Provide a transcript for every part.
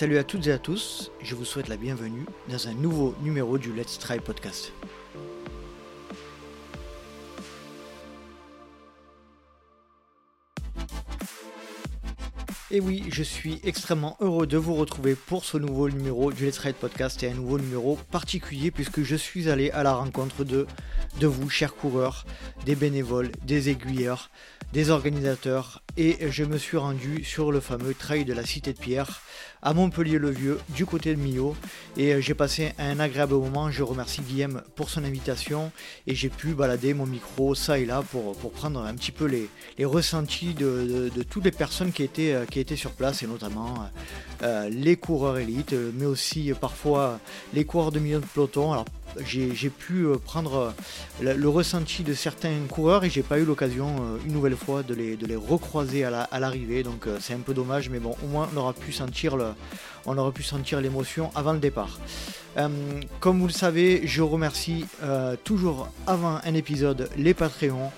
Salut à toutes et à tous, je vous souhaite la bienvenue dans un nouveau numéro du Let's Try Podcast. Et oui, je suis extrêmement heureux de vous retrouver pour ce nouveau numéro du Let's Ride Podcast et un nouveau numéro particulier puisque je suis allé à la rencontre de, de vous, chers coureurs, des bénévoles, des aiguilleurs, des organisateurs et je me suis rendu sur le fameux trail de la Cité de Pierre à Montpellier-le-Vieux du côté de Millau et j'ai passé un agréable moment. Je remercie Guillaume pour son invitation et j'ai pu balader mon micro ça et là pour, prendre un petit peu les, les ressentis de, de, toutes les personnes qui étaient, qui étaient sur place et notamment euh, les coureurs élites mais aussi parfois les coureurs de milieu de peloton. J'ai pu euh, prendre euh, le, ressenti de certains coureurs et j'ai pas eu l'occasion euh, une nouvelle fois de les, recroiser à l'arrivée. donc c'est un peu dommage, mais bon, au moins on aura pu sentir on aura pu sentir l'émotion avant le départ. comme vous le savez, je remercie toujours avant un épisode les Patreons.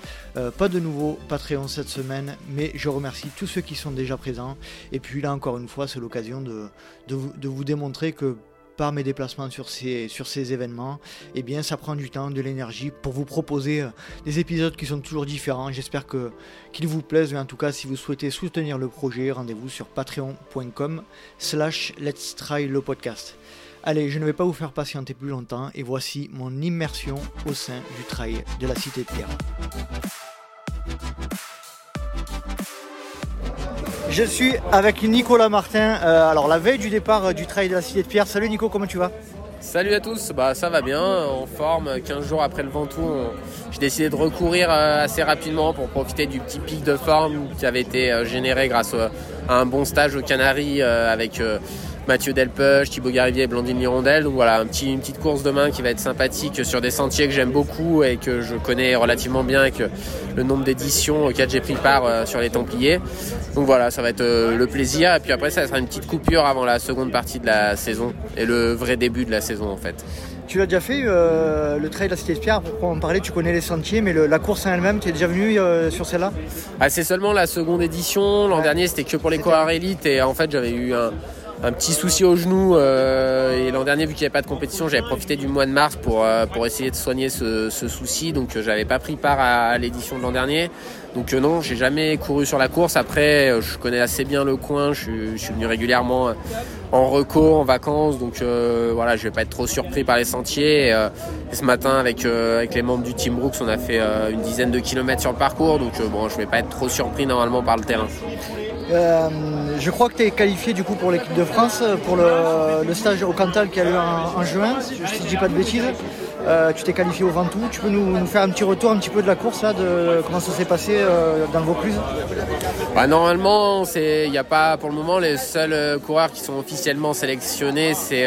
pas de nouveau Patreon cette semaine, mais je remercie tous ceux qui sont déjà présents. Et puis là encore une fois, c'est l'occasion de, vous démontrer que par mes déplacements sur ces, événements, eh bien ça prend du temps, de l'énergie pour vous proposer euh, des épisodes qui sont toujours différents. J'espère qu'ils vous plaisent, mais en tout cas si vous souhaitez soutenir le projet, rendez-vous sur patreon.com slash let's try le podcast. Allez, je ne vais pas vous faire patienter plus longtemps et voici mon immersion au sein du trail de la Cité de Pierre. Je suis avec Nicolas Martin, euh, alors la veille du départ euh, du trail de la Cité de Pierre. Salut Nico, comment tu vas? Salut à tous, bah ça va bien, en forme, 15 jours après le Ventoux, j'ai décidé de recourir euh, assez rapidement pour profiter du petit pic de forme qui avait été généré grâce à un bon stage aux Canaries avec Mathieu Delpeuch, Thibaut Garivier et Blandine Lirondelle. Donc voilà, un petit, une petite course demain qui va être sympathique sur des sentiers que j'aime beaucoup et que je connais relativement bien avec le nombre d'éditions auxquelles j'ai pris part euh, sur les Templiers. Donc voilà, ça va être euh, le plaisir. Et puis après, ça sera une petite coupure avant la seconde partie de la saison et le vrai début de la saison en fait. Tu l'as déjà fait, euh, le trail de la Cité Pierre, pour en parler, tu connais les sentiers, mais la course en elle-même, tu es déjà venu sur celle-là? Ah, C'est seulement la seconde édition. L'an dernier, c'était que pour les coureurs élites et en fait, j'avais eu un, un petit souci au genou euh, et l'an dernier vu qu'il n'y avait pas de compétition j'avais profité du mois de mars pour, euh, pour essayer de soigner ce, souci. Donc euh, j'avais pas pris part à, l'édition de l'an dernier. Donc non j'ai jamais couru sur la course. Après je connais assez bien le coin. Je, suis venu régulièrement en recours en vacances. Donc voilà je vais pas être trop surpris par les sentiers. Et, ce matin avec, avec les membres du Team Brooks on a fait une dizaine de kilomètres sur le parcours. Donc bon je vais pas être trop surpris normalement par le terrain. Euh, je crois que tu es qualifié du coup pour l'équipe de France pour le, stage au Cantal qui a eu en, juin, si je ne dis pas de bêtises. Euh, tu t'es qualifié au Ventoux. Tu peux nous, faire un petit retour un petit peu de la course là, de comment ça s'est passé euh, dans vos Vaucluse bah, Normalement, il n'y a pas pour le moment les seuls coureurs qui sont officiellement sélectionnés, c'est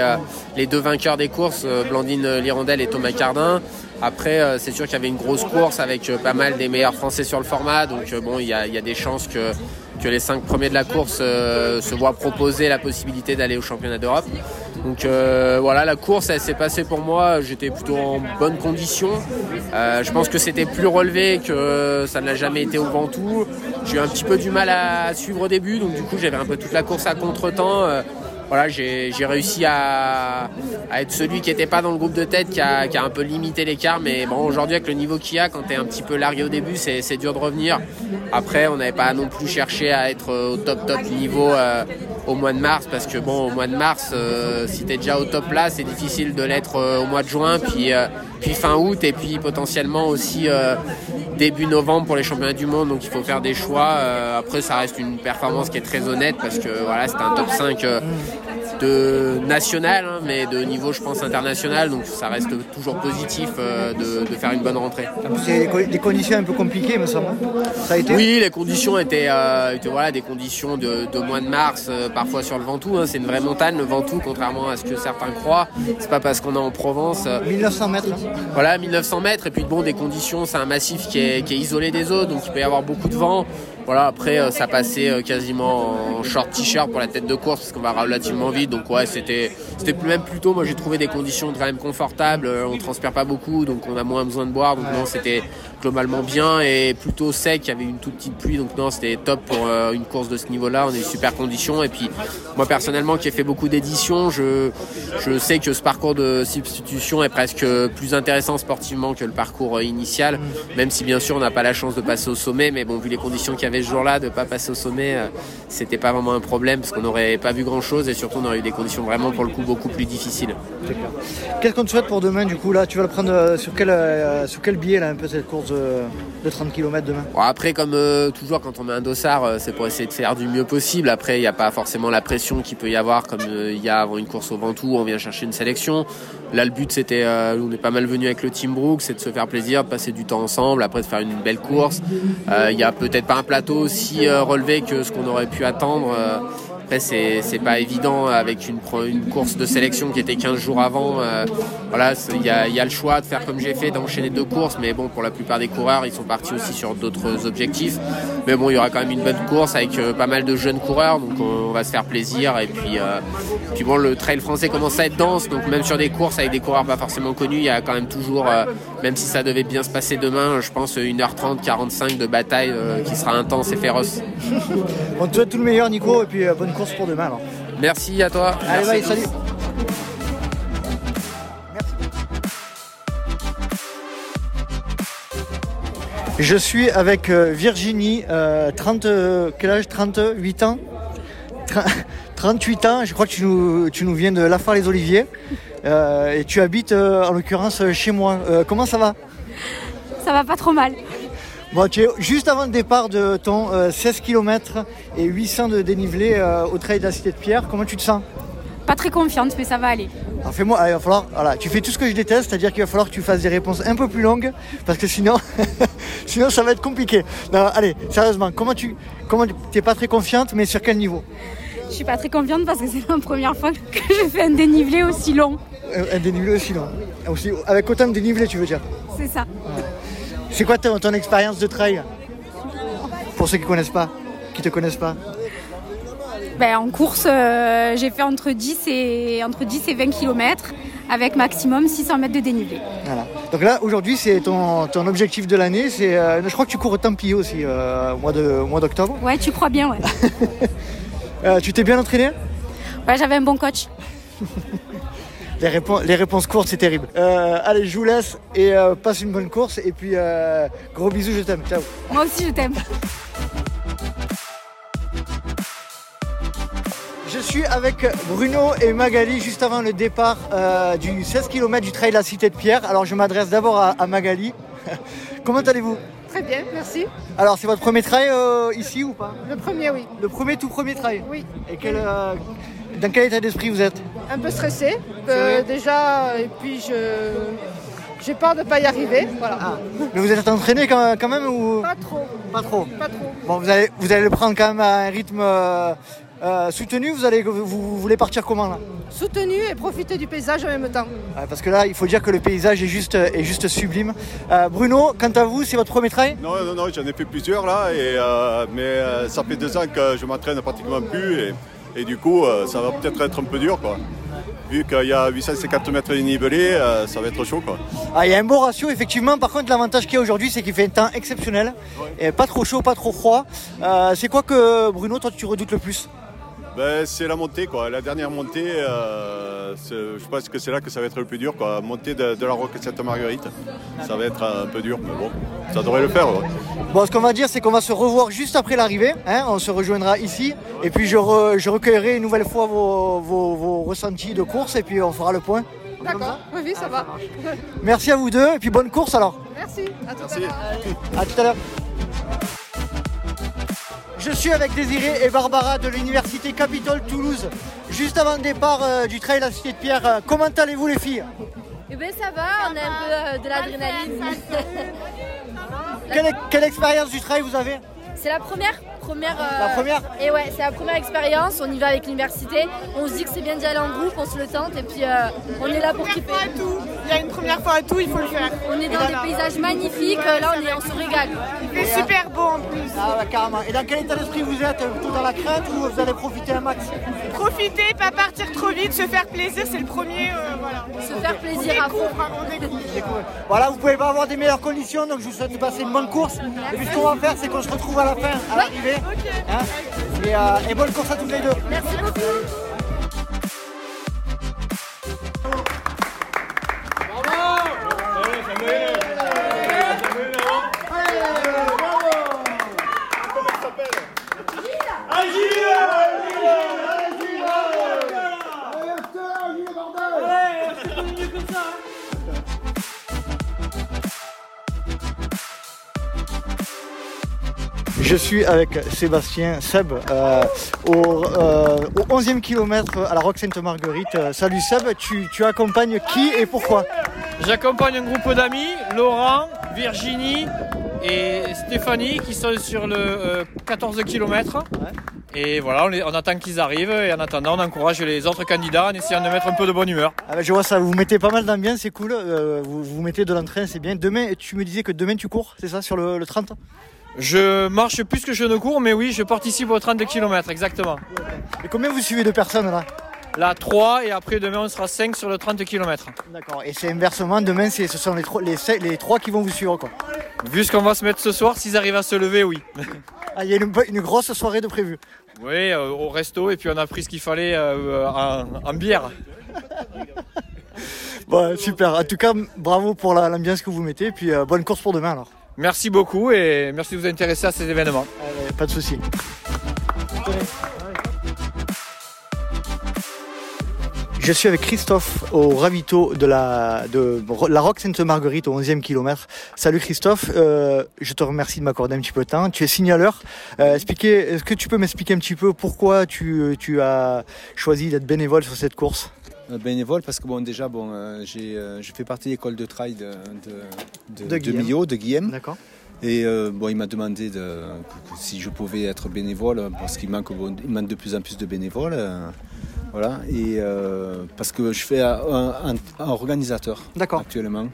les deux vainqueurs des courses, Blandine Lirondelle et Thomas Cardin. Après, c'est sûr qu'il y avait une grosse course avec pas mal des meilleurs Français sur le format, donc bon, il y a, des chances que que les cinq premiers de la course euh, se voient proposer la possibilité d'aller au championnat d'Europe. Donc euh, voilà, la course, elle s'est passée pour moi. J'étais plutôt en bonne condition. Euh, je pense que c'était plus relevé que ça ne l'a jamais été au Ventoux. J'ai eu un petit peu du mal à suivre au début, donc du coup j'avais un peu toute la course à contre-temps voilà, j'ai réussi à, être celui qui n'était pas dans le groupe de tête, qui a, un peu limité l'écart. Mais bon, aujourd'hui, avec le niveau qu'il y a, quand tu es un petit peu largué au début, c'est dur de revenir. Après, on n'avait pas non plus cherché à être au top top niveau euh, au mois de mars, parce que bon, au mois de mars, euh, si tu es déjà au top là, c'est difficile de l'être euh, au mois de juin, puis, puis fin août, et puis potentiellement aussi début novembre pour les championnats du monde. Donc il faut faire des choix. après, ça reste une performance qui est très honnête, parce que voilà, c'est un top 5 de national, hein, mais de niveau, je pense, international. Donc ça reste toujours positif euh, de, faire une bonne rentrée. C'est des conditions un peu compliquées, me semble. Ça a été Oui, les conditions étaient, euh, voilà, des conditions de, mois de mars, euh, parfois sur le Ventoux. Hein. C'est une vraie montagne, le Ventoux, contrairement à ce que certains croient. C'est pas parce qu'on est en Provence. 1900 mètres. Voilà, 1900 mètres. Et puis bon, des conditions, c'est un massif qui est, qui est isolé des autres, donc il peut y avoir beaucoup de vent. Voilà, après, euh, ça passait euh, quasiment en short t-shirt pour la tête de course parce qu'on va relativement vite. Donc ouais, c'était c'était même plutôt. Moi, j'ai trouvé des conditions quand même confortables. Euh, on transpire pas beaucoup, donc on a moins besoin de boire. Donc non, c'était globalement bien et plutôt sec. Il y avait une toute petite pluie, donc non, c'était top pour une course de ce niveau-là. On eu super conditions. Et puis moi personnellement, qui ai fait beaucoup d'éditions, je je sais que ce parcours de substitution est presque plus intéressant sportivement que le parcours initial, même si bien sûr on n'a pas la chance de passer au sommet. Mais bon, vu les conditions qu'il y avait ce jour-là de pas passer au sommet, euh, c'était pas vraiment un problème parce qu'on n'aurait pas vu grand-chose et surtout on aurait eu des conditions vraiment pour le coup beaucoup plus difficiles. Qu'est-ce qu'on te souhaite pour demain du coup là? Tu vas le prendre euh, sur quel, euh, sur quel billet là un peu cette course de, 30 km demain? Après comme toujours quand on met un dossard c'est pour essayer de faire du mieux possible. Après il n'y a pas forcément la pression qu'il peut y avoir comme il y a avant une course au Ventoux on vient chercher une sélection. Là le but c'était, on est pas mal venu avec le Team Brook, c'est de se faire plaisir, de passer du temps ensemble, après de faire une belle course. Il n'y a peut-être pas un plateau aussi euh, relevé que ce qu'on aurait pu attendre. Après, c'est, c'est pas évident avec une, une course de sélection qui était 15 jours avant. Euh, voilà, il y a, y a, le choix de faire comme j'ai fait, d'enchaîner deux courses. Mais bon, pour la plupart des coureurs, ils sont partis aussi sur d'autres objectifs. Mais bon, il y aura quand même une bonne course avec euh, pas mal de jeunes coureurs. Donc on, va se faire plaisir. Et puis, euh, puis bon, le trail français commence à être dense. Donc même sur des courses avec des coureurs pas forcément connus, il y a quand même toujours, même si ça devait bien se passer demain, je pense 1h30, 45 de bataille qui sera intense et féroce. on te souhaite tout le meilleur, Nico. Et puis course pour demain. Merci à toi. Allez, bye, salut. Je suis avec euh, Virginie, 30, euh, quel âge? 38 ans? 38 ans, je crois que tu nous, tu nous viens de La les Oliviers euh, et tu habites en l'occurrence chez moi. comment ça va? Ça va pas trop mal. Bon, tu es juste avant le départ de ton 16 km et 800 de dénivelé au trail de la Cité de Pierre. Comment tu te sens? Pas très confiante, mais ça va aller. Alors fais-moi, il va falloir, voilà, tu fais tout ce que je déteste, c'est-à-dire qu'il va falloir que tu fasses des réponses un peu plus longues, parce que sinon, sinon ça va être compliqué. Non, allez, sérieusement, comment tu, comment t'es pas très confiante, mais sur quel niveau? Je suis pas très confiante parce que c'est la première fois que je fais un dénivelé aussi long. Un, dénivelé aussi long, aussi, avec autant de dénivelé, tu veux dire? C'est ça. C'est quoi ton, ton expérience de trail Pour ceux qui connaissent pas, qui te connaissent pas ben, en course, euh, j'ai fait entre 10, et, entre 10 et 20 km avec maximum 600 mètres de dénivelé. Voilà. Donc là, aujourd'hui, c'est ton, ton, objectif de l'année. C'est, euh, je crois que tu cours au Templier aussi, euh, au mois, de, mois d'octobre. Ouais, tu crois bien, ouais. tu t'es bien entraîné? Ouais, j'avais un bon coach. les, réponses, les réponses courtes, c'est terrible. allez, je vous laisse et passe une bonne course. Et puis, gros bisous, je t'aime. Ciao. Moi aussi, je t'aime. Je suis avec Bruno et Magali juste avant le départ euh, du 16 km du trail de la Cité de Pierre. Alors je m'adresse d'abord à, Magali. Comment allez-vous? Très bien, merci. Alors c'est votre premier trail euh, ici ou pas? Le premier, oui. Le premier, tout premier trail? Oui. Et quel, euh, dans quel état d'esprit vous êtes? Un peu stressé, déjà, et puis je... J'ai peur de ne pas y arriver. Voilà. Ah. Mais vous êtes entraîné quand, même ou? Pas trop. Pas trop. Pas trop. Bon, vous allez, vous allez le prendre quand même à un rythme euh, soutenu, vous, allez, vous, voulez partir comment là? Soutenu et profiter du paysage en même temps. parce que là, il faut dire que le paysage est juste, est juste sublime. Euh, Bruno, quant à vous, c'est votre premier trail Non, non, non, j'en ai fait plusieurs là, et, euh, mais ça fait deux ans que je m'entraîne pratiquement plus, et, du coup, ça va peut-être être un peu dur. Quoi. Vu qu'il y a 850 mètres de dénivelé, ça va être chaud. Quoi. Ah, il y a un beau ratio, effectivement. Par contre, l'avantage qu'il y a aujourd'hui, c'est qu'il fait un temps exceptionnel. Et pas trop chaud, pas trop froid. c'est quoi que, Bruno, toi, tu redoutes le plus? Ben, c'est la montée, quoi. La dernière montée, euh, je pense que c'est là que ça va être le plus dur, quoi. Montée de, la Roque Sainte-Marguerite, ça va être un peu dur, mais bon, ça devrait le faire. Bon, ce qu'on va dire, c'est qu'on va se revoir juste après l'arrivée. Hein. on se rejoindra ici, et puis je, recueillerai une nouvelle fois vos, ressentis de course, et puis on fera le point. D'accord, oui, ça va. Merci à vous deux, et puis bonne course alors. Merci, à tout à l'heure. À tout à l'heure. Je suis avec Désiré et Barbara de l'Université Capitole Toulouse, juste avant le départ euh, du trail à la Cité de Pierre. Euh, comment allez-vous les filles? Eh bien ça va, on a un peu euh, de l'adrénaline. quelle, expérience du trail vous avez? C'est la première première. la première Et ouais, c'est la première expérience. On y va avec l'université. On se dit que c'est bien d'y aller en groupe, on se le tente et puis on est là pour kiffer. Il y a une première fois à tout, il faut le faire. On est dans des paysages magnifiques. Là, on, est, on se régale. fait super beau en plus. Ah ouais, carrément. Et dans quel état d'esprit vous êtes Tout dans la crainte ou vous allez profiter un max? Profiter, pas partir trop vite, se faire plaisir, c'est le premier. euh, voilà. Se faire plaisir à fond. On découvre. Voilà, vous pouvez pas avoir des meilleures conditions, donc je vous souhaite de passer une bonne course. Et puis ce qu'on va faire, c'est qu'on se retrouve à la fin, à l'arrivée. Hein et, euh, et bonne course à toutes les deux. Merci beaucoup. Je suis avec Sébastien Seb euh, au, euh, au 11e kilomètre à la Roque Sainte-Marguerite. Euh, Salut Seb, tu, tu accompagnes qui et pourquoi? J'accompagne un groupe d'amis, Laurent, Virginie et Stéphanie qui sont sur le euh, 14 km. Et voilà, on, les- on attend qu'ils arrivent et en attendant on encourage les autres candidats en essayant de mettre un peu de bonne humeur. Ah bah, Je vois ça, vous mettez pas mal d'ambiance, c'est cool. Euh, vous, vous mettez de l'entrain, c'est bien. Demain, tu me disais que demain tu cours, c'est ça, sur le, le 30 Je marche plus que je ne cours, mais oui, je participe aux 30 km exactement. Et combien vous suivez de personnes là? Là 3 et après demain on sera 5 sur le 30 km. D'accord. Et c'est inversement, demain ce sont les, trois- les, sept- les trois qui vont vous suivre quoi. Vu ce qu'on va se mettre ce soir, s'ils arrivent à se lever, oui. Ah, il y a une, une grosse soirée de prévu. Oui, euh, au resto et puis on a pris ce qu'il fallait euh, en, en bière. Bon, super. En tout cas, bravo pour la- l'ambiance que vous mettez. Et puis euh, bonne course pour demain alors. Merci beaucoup et merci de vous intéresser à ces événements. Euh, pas de souci. Je suis avec Christophe au ravito de la, de la Roque Sainte-Marguerite au 11e kilomètre. Salut Christophe, euh, je te remercie de m'accorder un petit peu de temps. Tu es signaleur. Euh, Est-ce que tu peux m'expliquer un petit peu pourquoi tu, tu as choisi d'être bénévole sur cette course? Bénévole parce que bon déjà bon euh, j'ai euh, je fais partie de l'école de trail de de, De de, Guillaume. Millau, de Guillaume D'accord. et euh, bon il m'a demandé de, si je pouvais être bénévole parce qu'il manque bon, il manque de plus en plus de bénévoles euh, voilà et euh, parce que je fais un, un- un organisateur actuellement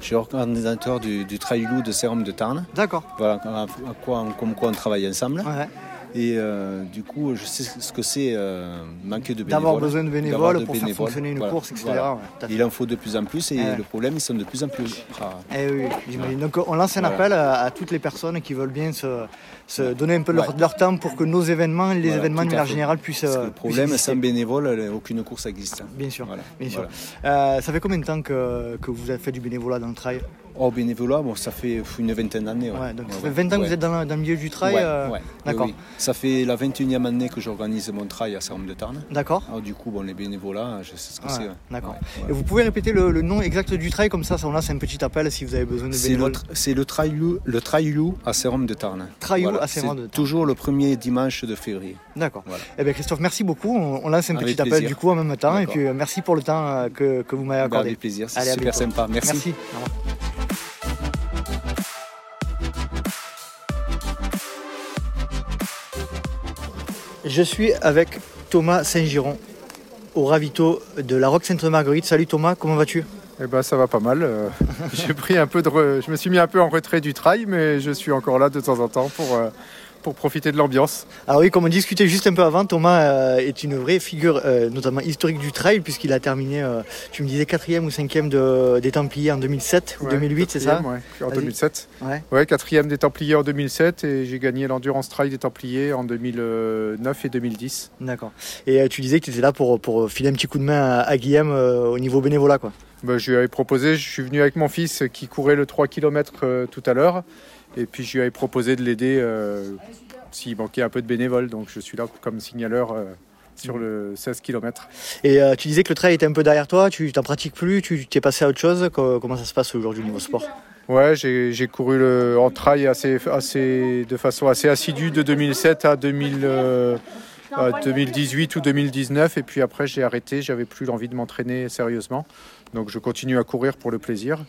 je suis organisateur du, du Trail Loup de Sérum de Tarn D'accord. voilà à- à quoi, comme quoi on travaille ensemble Ouais. Et euh, du coup je sais ce que c'est euh, manquer de bénévoles D'avoir besoin de bénévoles de pour faire fonctionner une Voilà. course, etc. Voilà. Ouais. Il en faut de plus en plus et Ouais. le problème, ils sont de plus en plus rares. Eh oui, j'imagine. Donc on lance un Voilà. appel à, à toutes les personnes qui veulent bien se, se donner un peu leur, temps pour que nos événements, les Voilà, événements de manière générale puissent. Parce que euh, le problème, puissent sans exister. bénévole, euh, aucune course existe. Bien sûr. Voilà. Bien sûr. Voilà. Euh, ça fait combien de temps que, que vous avez fait du bénévolat dans le trail? Oh, bénévolat, bon, ça fait une vingtaine d'années. Ouais. Ouais, donc ça Ouais, fait 20 ans que vous êtes dans, le- dans le milieu du trail. Euh. D'accord. Oui. Ça fait la 21e année que j'organise mon trail à Sarum de Tarn. D'accord. Alors du coup, bon, les bénévolats, je sais ce que c'est. D'accord. Et vous pouvez répéter le, le nom exact du trail comme ça, ça on lance un petit appel si vous avez besoin de C'est le, bénévoles. tr- c'est le trail le trail à Sérum de Tarn. Trail de. Toujours le premier dimanche de février. D'accord. Voilà. Eh bien Christophe, merci beaucoup. On, on lance un Avec petit appel du coup en même temps. Et puis euh, merci pour le temps euh, que, que vous m'avez Bah, accordé. avec plaisir, c'est super bientôt. sympa. Merci. Merci. Je suis avec Thomas Saint-Giron au ravito de la Roque Sainte-Marguerite. Salut Thomas, comment vas-tu? Eh ben, ça va pas mal. euh, J'ai pris un peu de, re- je me suis mis un peu en retrait du trail, mais je suis encore là de temps en temps pour euh, pour profiter de l'ambiance. Alors oui, comme on discutait juste un peu avant, Thomas euh, est une vraie figure, notamment historique du trail, puisqu'il a terminé, tu me disais, quatrième ou cinquième de, des Templiers en 2007 ou Ouais, 2008, c'est ça ouais, en Vas-y. 2007. Ouais. Ouais, quatrième des Templiers en 2007 et j'ai gagné l'endurance trail des Templiers en 2009 et 2010. D'accord. Et tu disais que tu étais là pour, pour filer un petit coup de main à, à Guillaume au niveau bénévolat, quoi. Ben, je lui avais proposé, je suis venu avec mon fils qui courait le 3 km tout à l'heure et puis je lui avais proposé de l'aider euh, s'il manquait un peu de bénévoles. Donc je suis là comme signaleur euh, sur le 16 km. Et euh, tu disais que le trail était un peu derrière toi, tu t'en pratiques plus, tu t'es passé à autre chose? Co- Comment ça se passe aujourd'hui au niveau sport? Ouais, j'ai j'ai couru le, en trail assez, assez, de façon assez assidue de 2007 à, 2000, euh, à 2018 ou 2019. Et puis après, j'ai arrêté. J'avais plus l'envie de m'entraîner sérieusement. Donc je continue à courir pour le plaisir.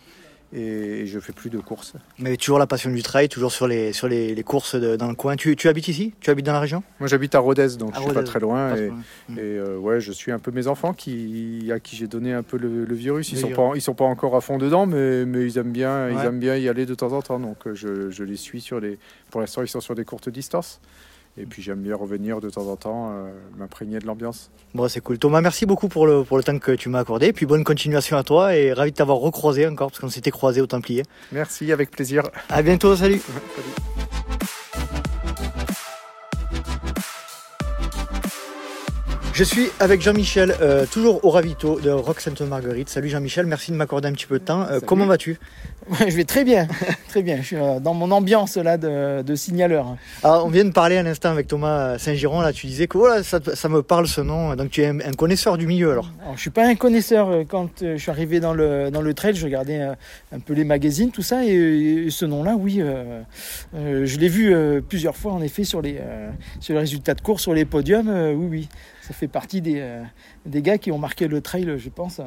et je fais plus de courses. Mais toujours la passion du trail, toujours sur les, sur les, les courses de- dans le coin. Tu, tu habites ici? Tu habites dans la région? Moi j'habite à Rodez, donc À je suis pas Rodez, très loin. pas et. Mm. et, euh, ouais, je suis un peu mes enfants qui, à qui j'ai donné un peu le, le virus. Ils Le sont virus. pas, ils sont pas encore à fond dedans, mais, mais ils aiment bien, ils aiment bien y aller de temps en temps. Donc euh, je, je les suis sur les. Pour l'instant, ils sont sur des courtes distances. Et puis j'aime bien revenir de temps en temps, euh, m'imprégner de l'ambiance. Bon, c'est cool. Thomas, merci beaucoup pour le, pour le temps que tu m'as accordé. Puis bonne continuation à toi et ravi de t'avoir recroisé encore parce qu'on s'était croisé au Templier. Merci, avec plaisir. À bientôt, salut. Je suis avec Jean-Michel, euh, toujours au ravito de Rock Sainte-Marguerite. Salut Jean-Michel, merci de m'accorder un petit peu de temps. Euh, comment vas-tu? Je vais très bien, très bien. Je suis euh, dans mon ambiance là de, de signaleur. Alors, on vient de parler un instant avec Thomas Saint-Giron. Là, tu disais que oh là, ça, ça me parle ce nom. Donc, tu es un, un connaisseur du milieu alors. Alors, je suis pas un connaisseur. Quand je suis arrivé dans le, dans le trail, je regardais un peu les magazines, tout ça. Et, et ce nom-là, oui, je l'ai vu plusieurs fois en effet sur les, sur les résultats de course, sur les podiums. oui, oui, ça fait partie des, euh, des gars qui ont marqué le trail, je pense. euh.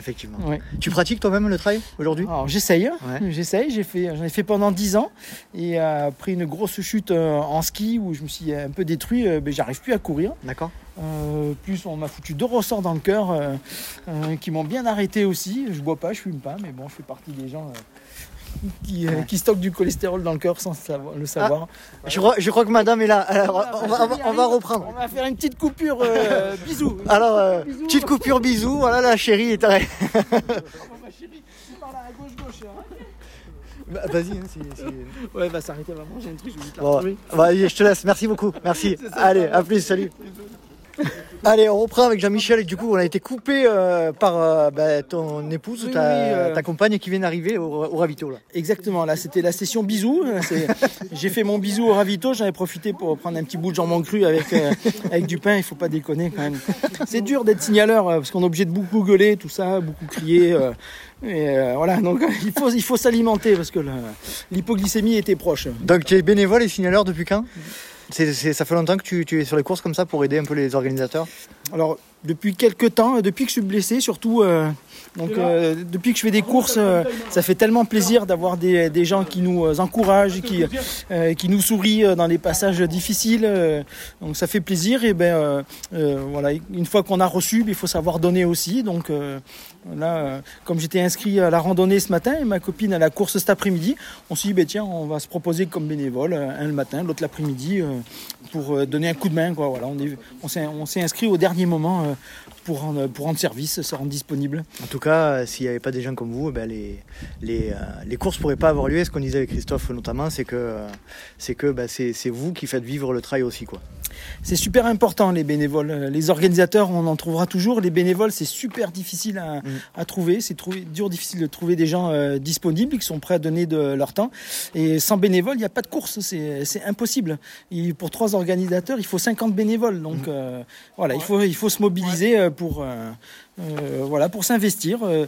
Effectivement. Ouais. Tu pratiques toi-même le trail aujourd'hui? Alors j'essaye, hein. Ouais. j'essaye, j'ai fait, j'en ai fait pendant 10 ans et euh, après une grosse chute euh, en ski où je me suis un peu détruit, euh, ben, j'arrive plus à courir. D'accord. Plus on m'a foutu deux ressorts dans le cœur qui m'ont bien arrêté aussi. Je bois pas, je fume pas, mais bon, je fais partie des gens qui, euh, qui stockent du cholestérol dans le cœur sans le savoir. Je crois, je crois que madame est là. Alors, on, va, on va- on va reprendre. On va faire une petite coupure. euh, bisous. Alors, euh, petite coupure bisous. Voilà, la chérie est arrêtée. Bah, Vas-y, hein, c'est- c'est- Ouais, va s'arrêter, va manger un truc. Je vais vite la Bon, retrouver. vas-y, je te laisse. Merci beaucoup. Merci. Allez, à plus. Salut. Allez, on reprend avec Jean-Michel. Et du coup, on a été coupé euh, par euh, bah, ton épouse ou Oui, ta, oui, euh. ta compagne qui vient d'arriver au, au ravito. Là. Exactement, là c'était la session bisous. J'ai fait mon bisou au ravito, j'en ai profité pour prendre un petit bout de jambon cru avec, avec du pain, il faut pas déconner quand même. C'est dur d'être signaleur parce qu'on est obligé de beaucoup gueuler, tout ça, beaucoup crier. et euh, voilà, donc il faut, il faut s'alimenter parce que l'hypoglycémie était proche. Donc, tu es bénévole et signaleur depuis quand? Ça fait longtemps que tu, es sur les courses comme ça pour aider un peu les organisateurs? Alors, depuis quelques temps, depuis que je suis blessé, surtout, euh, donc, euh, depuis que je fais des courses, euh, ça fait tellement plaisir d'avoir des, des gens qui nous euh, encouragent, qui, euh, qui nous sourient dans les passages difficiles. donc, ça fait plaisir. Et ben, voilà, une fois qu'on a reçu, ben, il faut savoir donner aussi. Donc, là, comme j'étais inscrit à la randonnée ce matin et ma copine à la course cet après-midi, on s'est dit, ben, tiens, on va se proposer comme bénévole, un le matin, l'autre l'après-midi, pour euh, donner un coup de main. Quoi. Voilà, on est- on s'est on inscrit au dernier moment euh, pour, rendre, pour rendre service, se rendre disponible. En tout cas, euh, s'il n'y avait pas des gens comme vous, eh ben, les, les, les courses ne pourraient pas avoir lieu. Ce qu'on disait avec Christophe notamment, c'est que c'est que c'est c'est vous qui faites vivre le trail aussi. Quoi. C'est super important les bénévoles. Les organisateurs, on en trouvera toujours. Les bénévoles, c'est super difficile à, à trouver. C'est trouver, dur, difficile de trouver des gens euh, disponibles qui sont prêts à donner de leur temps. Et sans bénévoles, il n'y a pas de course. C'est impossible. Et pour trois organisateurs, il faut 50 bénévoles. Donc euh, voilà, il faut, il faut se mobiliser euh, pour, euh, euh, voilà, pour s'investir. Euh,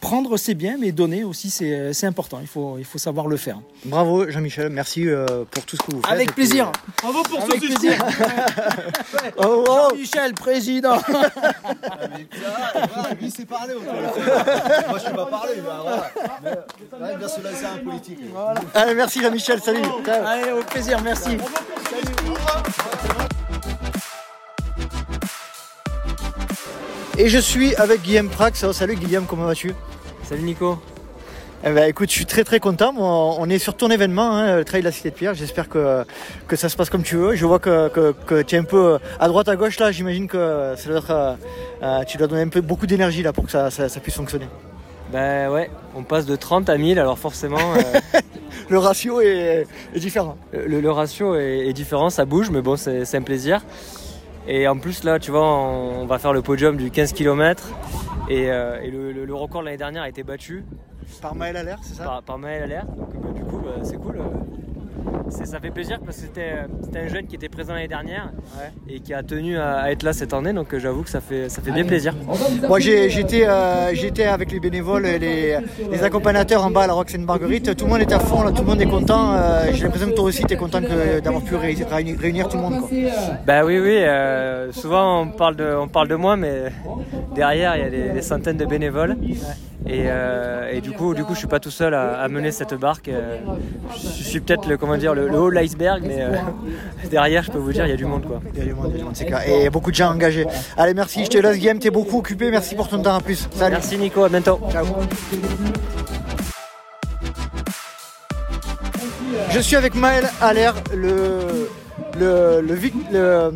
prendre, c'est bien, mais donner aussi, c'est c'est important. Il faut, il faut savoir le faire. Bravo Jean-Michel, merci euh, pour tout ce que vous faites. Avec puis, plaisir. euh, Bravo pour Avec ce plaisir. succès. Oh, oh. Jean-Michel, président. Lui, c'est parler Moi, je ne peux pas parler, mais voilà. Mais, ouais, bien se lancer en politique. Allez, merci Jean-Michel, salut. Allez, au plaisir, merci. Et je suis avec Guillaume Prax. Oh, salut Guillaume, comment vas-tu? Salut Nico. Eh ben, écoute, je suis très très content. On est sur ton événement, hein, le Trail de la Cité de Pierre. J'espère que, que ça se passe comme tu veux. Je vois que, que, que tu es un peu à droite à gauche là. J'imagine que ça doit être, euh, euh, tu dois donner un peu beaucoup d'énergie là pour que ça, ça, ça puisse fonctionner. Bah ouais, on passe de 30 à 1000, alors forcément. euh, Le ratio est, est différent. le, le ratio est, est différent, ça bouge, mais bon, c'est un plaisir. Et en plus, là, tu vois, on, on va faire le podium du 15 km. Et, euh, et le, le- le record de l'année dernière a été battu. Par Maël à l'air, c'est ça? Par, par Maël à l'air. Donc, bah, du coup, bah, c'est cool. C'est- Ça fait plaisir parce que c'était c'était un jeune qui était présent l'année dernière et qui a tenu à, à être là cette année. Donc, euh, j'avoue que ça fait, ça fait bien plaisir. Moi j'ai- j'étais euh, j'étais avec les bénévoles et les, les accompagnateurs en bas à la Rock Sainte-Marguerite. Tout le monde est à fond, là, tout le monde est content. Euh, J'ai l'impression que toi aussi tu es content que- d'avoir pu ré- réunir, réunir tout le monde. Quoi. Bah oui, oui. euh, souvent on parle, de, on parle de moi, mais derrière il y a des, des centaines de bénévoles. Et, euh, et du coup, du coup, je suis pas tout seul à, à mener cette barque. euh, je suis peut-être le comment dire le, le haut de l'iceberg, mais euh, derrière, je peux vous dire, il y a du monde quoi. Il y a du monde, il y a du monde, c'est clair. Et il y a beaucoup de gens engagés. Allez, merci, je te laisse, Guillaume, t'es beaucoup occupé. Merci pour ton temps en plus. Salut. Merci Nico, à bientôt. Ciao. Je suis avec Maël Allaire, le, le, le, le,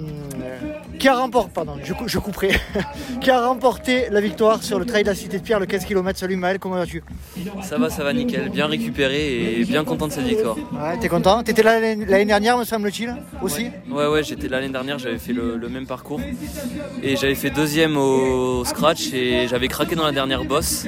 qui a remporté, pardon, je, cou- je couperai, qui a remporté la victoire sur le trail de la Cité de Pierre, le 15 km. Salut Maël, comment vas-tu? Ça va, ça va nickel, bien récupéré et bien content de cette victoire. Ouais, t'es content? T'étais là l'année dernière, me semble-t-il, aussi? Ouais, ouais, j'étais là l'année dernière, j'avais fait le, le même parcours et j'avais fait deuxième au scratch et j'avais craqué dans la dernière bosse.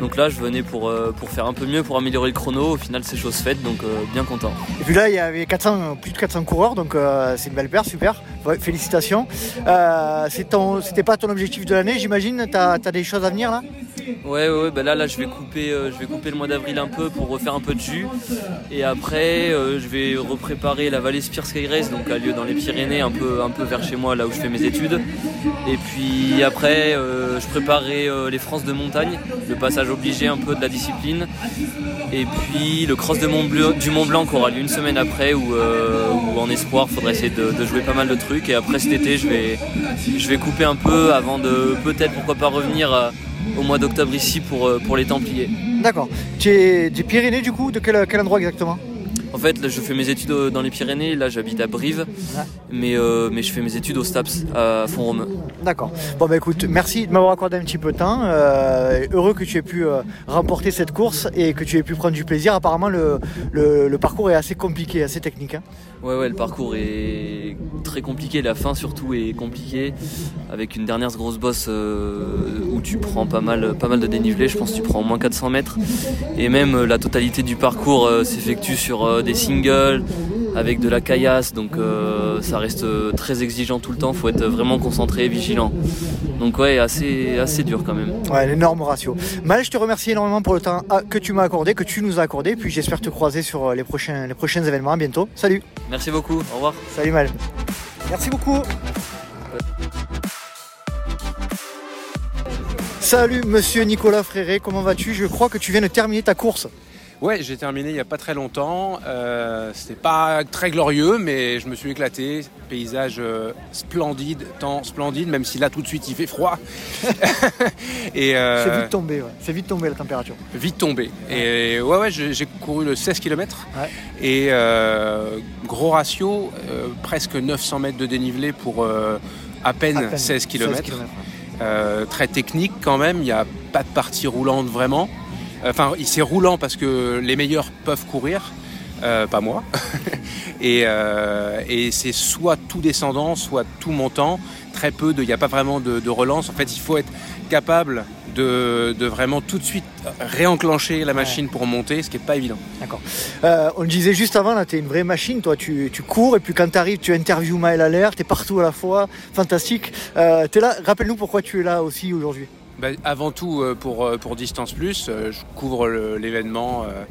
Donc là, je venais pour, euh, pour faire un peu mieux, pour améliorer le chrono. Au final, c'est chose faite, donc euh, bien content. Et puis là, il y avait 400, plus de 400 coureurs, donc euh, c'est une belle paire, super. Félicitations. Euh, C'était pas ton objectif de l'année, j'imagine? T'as as des choses à venir là? Ouais, ouais, bah là, là, je vais couper, euh, je vais couper le mois d'avril un peu pour refaire un peu de jus. Et après, euh, je vais repréparer la vallée Spire Sky Race, donc a lieu dans les Pyrénées, un peu, un peu vers chez moi, là où je fais mes études. Et puis après, euh, je préparerai les France de montagne, le passage obligé un peu de la discipline. Et puis le cross du Mont Blanc aura lieu une semaine après, où, en espoir, faudra essayer de, jouer pas mal de trucs. Et après cet été, je vais, je vais couper un peu avant de peut-être, pourquoi pas, revenir au mois d'octobre ici pour, euh, pour les Templiers. D'accord. Tu es des Pyrénées du coup? De quel, quel endroit exactement? En fait, là, je fais mes études dans les Pyrénées. Là, j'habite à Brive, mais, euh, mais je fais mes études au STAPS à Font-Romeu. D'accord. Bon bah écoute, merci de m'avoir accordé un petit peu de temps. Euh, heureux que tu aies pu euh, remporter cette course et que tu aies pu prendre du plaisir. Apparemment le, le- le parcours est assez compliqué, assez technique. hein. Ouais, ouais, le parcours est très compliqué. La fin, surtout, est compliquée. Avec une dernière grosse bosse euh, où tu prends pas mal, pas mal de dénivelé. Je pense que tu prends au moins 400 mètres. Et même euh, la totalité du parcours euh, s'effectue sur des singles, avec de la caillasse. Donc euh, ça reste euh, très exigeant tout le temps. faut être vraiment concentré et vigilant. Donc, ouais, assez, assez dur quand même. Ouais, l'énorme ratio. Mal, je te remercie énormément pour le temps ah, que tu m'as accordé, que tu nous as accordé. Puis j'espère te croiser sur euh, les prochains, les prochains événements. À bientôt. Salut. Merci beaucoup. Au revoir. Salut Mal. Merci beaucoup. Salut Monsieur Nicolas Fréré, comment vas-tu? Je crois que tu viens de terminer ta course. Ouais, j'ai terminé il n'y a pas très longtemps. Euh, C'était pas très glorieux, mais je me suis éclaté. Paysage euh, splendide, temps splendide, même si là tout de suite il fait froid. Et euh, C'est vite tombé, ouais. C'est vite tombé la température. vite tombé. Et ouais, ouais, j'ai couru le 16 km. Et euh, gros ratio, presque 900 mètres de dénivelé pour à, peine À peine 16 km. 16 kilomètres, très technique quand même, il n'y a pas de partie roulante vraiment. Enfin, c'est roulant parce que les meilleurs peuvent courir. euh, pas moi. et euh, et c'est soit tout descendant, soit tout montant. Très peu de, il n'y a pas vraiment de, de relance. En fait, il faut être capable de, de vraiment tout de suite réenclencher la machine pour monter, ce qui n'est pas évident. D'accord. Euh, on le disait juste avant, là, tu es une vraie machine, toi, tu, tu cours et puis quand tu arrives, tu interviews Maël à l'air, tu es partout à la fois, fantastique. Euh, t'es là, rappelle-nous pourquoi tu es là aussi aujourd'hui. Bah, avant tout, euh, pour, euh, pour Distance Plus, euh, je couvre l'événement euh,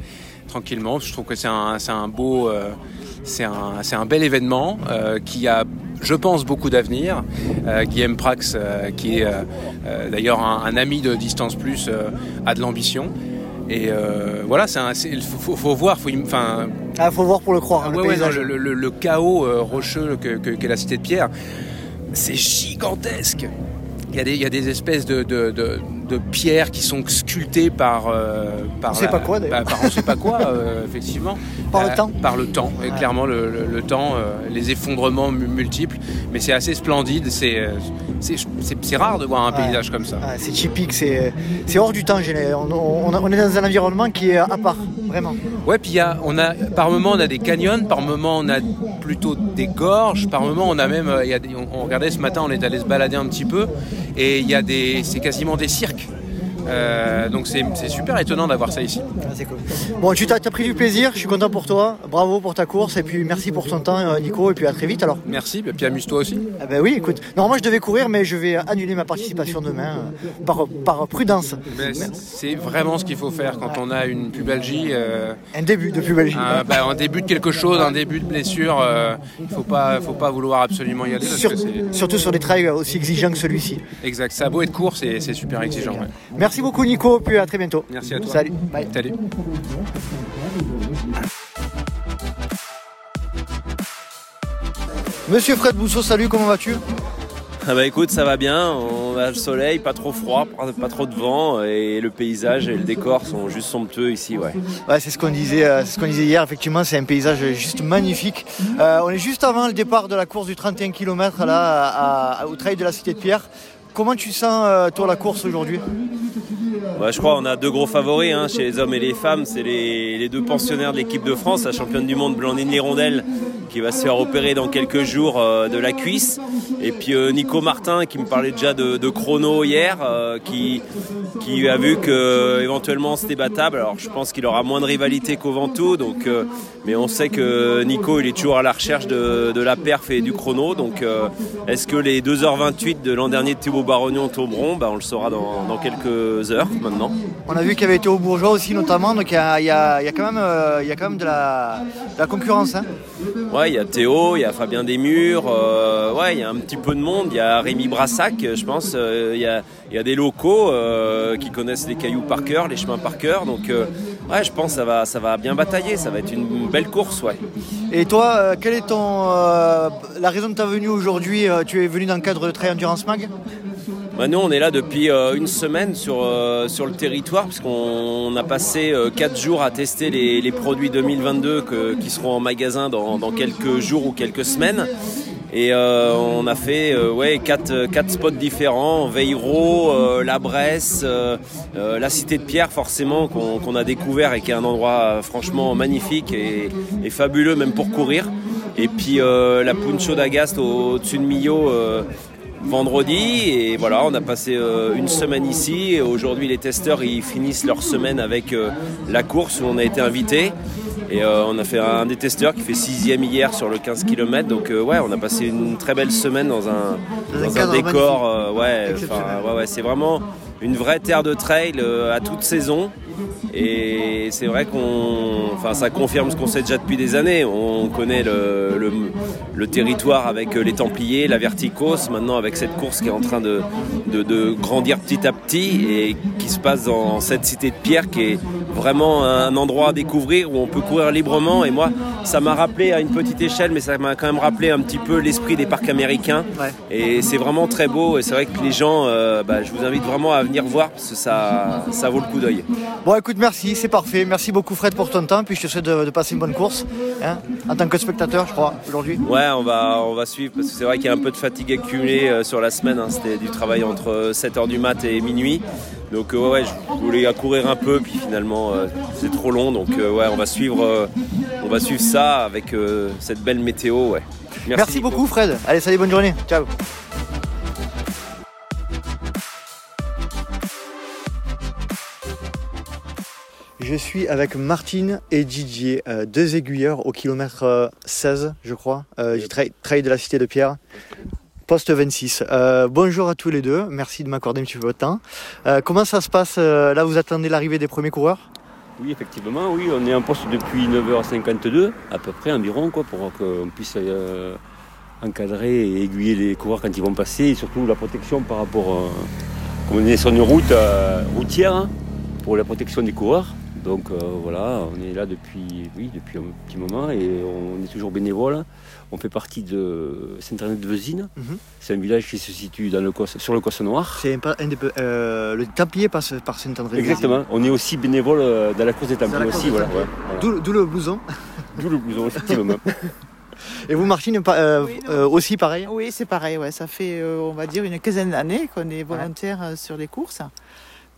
tranquillement. Je trouve que c'est un, un beau, euh, c'est un, un bel événement euh, qui a, je pense, beaucoup d'avenir. Guillaume Prax, qui est d'ailleurs un, un ami de Distance Plus, a de l'ambition. Et euh, voilà, il faut, voir, faut, enfin, Ah, faut voir pour le croire, le ouais, paysage. le, le- le chaos euh, rocheux que, que- qu'est la cité de Pierre, c'est gigantesque. Il y a des, il y a des espèces de- de- de pierres qui sont sculptées par. euh, par On sait pas quoi, d'ailleurs. bah, par on sait pas quoi, euh, effectivement. Par le Euh, temps. Par le temps, et Ouais. clairement, le, le- le temps, euh, les effondrements mu- multiples. Mais c'est assez splendide. C'est, c'est, rare de voir un Ouais. paysage comme ça. C'est typique, c'est c'est hors du temps. On, on- on est dans un environnement qui est à part, vraiment. Ouais, puis y a, on a, par moment on a des canyons, par moment on a plutôt des gorges, par moment on a même, y a des- on, on regardait ce matin, on est allé se balader un petit peu, et il y a des, c'est quasiment des cirques. Euh, donc c'est super étonnant d'avoir ça ici. Ah, c'est cool. Bon, tu t'as as pris du plaisir, je suis content pour toi. Bravo pour ta course et puis merci pour ton temps, euh, Nico. Et puis à très vite alors. Merci, et puis amuse-toi aussi. Ah ben oui, écoute. Normalement, je devais courir, mais je vais annuler ma participation demain euh, par, par prudence. Mais c'est- vraiment ce qu'il faut faire quand on a une pubalgie. euh, Un début de pubalgie. un, bah, un début de quelque chose, un début de blessure. Il faut pas, faut pas vouloir absolument y aller. Sur- surtout sur des trails aussi exigeants que celui-ci. exact. Ça a beau être court, c'est c'est super exigeant. ouais. Merci Merci beaucoup Nico, puis à très bientôt. Merci à toi. Salut. Bye. Salut. Monsieur Fred Bousseau, salut, comment vas-tu? Ah bah écoute, ça va bien, on a le soleil, pas trop froid, pas- trop de vent et le paysage et le décor sont juste somptueux ici, ouais. Ouais, c'est ce qu'on disait, euh, c'est ce qu'on disait hier. Effectivement, c'est un paysage juste magnifique. Euh, on est juste avant le départ de la course du 31 km là, à- à- au trail de la Cité de Pierre. Comment tu sens euh, toi la course aujourd'hui? Je crois qu'on a deux gros favoris hein, chez les hommes et les femmes. C'est les, deux pensionnaires de l'équipe de France, la championne du monde Blandine Lirondelle qui va se faire opérer dans quelques jours euh, de la cuisse. Et puis euh, Nico Martin qui me parlait déjà de, chrono hier, euh, qui, a vu que éventuellement c'était battable. Alors je pense qu'il aura moins de rivalité qu'au Ventoux. Donc, mais on sait que Nico il est toujours à la recherche de, la perf et du chrono. Donc est-ce que les 2h28 de l'an dernier de Thibaut Barognon tomberont? Bah, On le saura dans quelques heures maintenant. On a vu qu'il y avait été au Bourgeois aussi notamment, donc il y a, il y a- il y a quand même, euh, y a quand même de, la, de la concurrence. hein. Ouais, il y a Théo, il y a Fabien Desmurs, euh, ouais, il y a un petit peu de monde. Il y a Rémi Brassac, je pense. euh, il, y a, y a des locaux euh, qui connaissent les cailloux par cœur, les chemins par cœur. Donc, euh, ouais, je pense que ça va, ça va bien batailler. Ça va être une belle course, ouais. Et toi, euh, quelle est ton, euh, la raison de ta venue aujourd'hui Euh, Tu es venu dans le cadre de Trail Endurance Mag? Bah, nous, on est là depuis euh, une semaine sur, euh, sur le territoire, puisqu'on on a passé 4 jours à tester les, les produits 2022 que- qui seront en magasin dans, dans quelques jours ou quelques semaines. Et euh, on a fait euh, ouais, quatre, quatre spots différents, Veiro, euh, La Bresse, euh, euh, la Cité de Pierre forcément qu'on a découvert et qui est un endroit euh, franchement magnifique et, et fabuleux même pour courir. Et puis euh, la Puncho d'Agast au- au-dessus de Millau euh, vendredi. Et voilà on a passé euh, une semaine ici. Et aujourd'hui les testeurs ils finissent leur semaine avec euh, la course où on a été invité et euh, on a fait un des testeurs qui fait sixième hier sur le 15 km donc ouais on a passé une très belle semaine dans un, Dans un dans un cadre décor ouais, ouais, c'est vraiment une vraie terre de trail euh, à toute saison et c'est vrai qu'on, enfin, ça confirme ce qu'on sait déjà depuis des années. On connaît le, territoire avec les Templiers, la Verticos, maintenant avec cette course qui est en train de, de- de grandir petit à petit et qui se passe dans cette cité de pierre qui est vraiment un endroit à découvrir où on peut courir librement. Et moi, ça m'a rappelé à une petite échelle, mais ça m'a quand même rappelé un petit peu l'esprit des parcs américains. Et c'est vraiment très beau. Et c'est vrai que les gens, euh, bah, je vous invite vraiment à venir voir parce que ça, ça vaut le coup d'œil. Bon, écoute, merci, c'est parfait. Merci beaucoup, Fred, pour ton temps. Puis je te souhaite de, de passer une bonne course. hein, en tant que spectateur, je crois, aujourd'hui. Ouais, on va, on va suivre parce que c'est vrai qu'il y a un peu de fatigue accumulée euh, sur la semaine. hein. C'était du travail entre 7h du mat et minuit. Donc euh, ouais, je voulais courir un peu, puis finalement euh, c'est trop long. Donc euh, ouais, on va suivre, on va suivre ça avec cette belle météo. Ouais. Merci, beaucoup, Fred. Allez, salut, bonne journée. Ciao. Je suis avec Martine et Didier, euh, deux aiguilleurs au kilomètre euh, 16, je crois, euh, du trail, trail de la Cité de Pierre, poste 26. Euh, bonjour à tous les deux, merci de m'accorder un petit peu de temps. Euh, comment ça se passe euh, Là, vous attendez l'arrivée des premiers coureurs? Oui, effectivement, oui, on est en poste depuis 9h52, à peu près environ, quoi, pour qu'on puisse encadrer et aiguiller les coureurs quand ils vont passer, et surtout la protection par rapport, comme on est sur une route routière, hein, pour la protection des coureurs. Donc euh, voilà, on est là depuis, oui, depuis un petit moment et on est toujours bénévole. On fait partie de Saint-Internet-de-Vezine. Mhm. C'est un village qui se situe dans le Cosse- sur le Cosse Noir. C'est euh, le Templier passe par Saint-André. Exactement. On est aussi bénévole euh, dans la course des Templiers course aussi. des Voilà, Templiers. ouais, voilà. D'où le blouson. D'où le blouson, effectivement. Et vous, Martine, euh, aussi pareil Oui, c'est pareil. Ouais. Ça fait, euh, on va dire, une quinzaine d'années qu'on est volontaire sur les courses.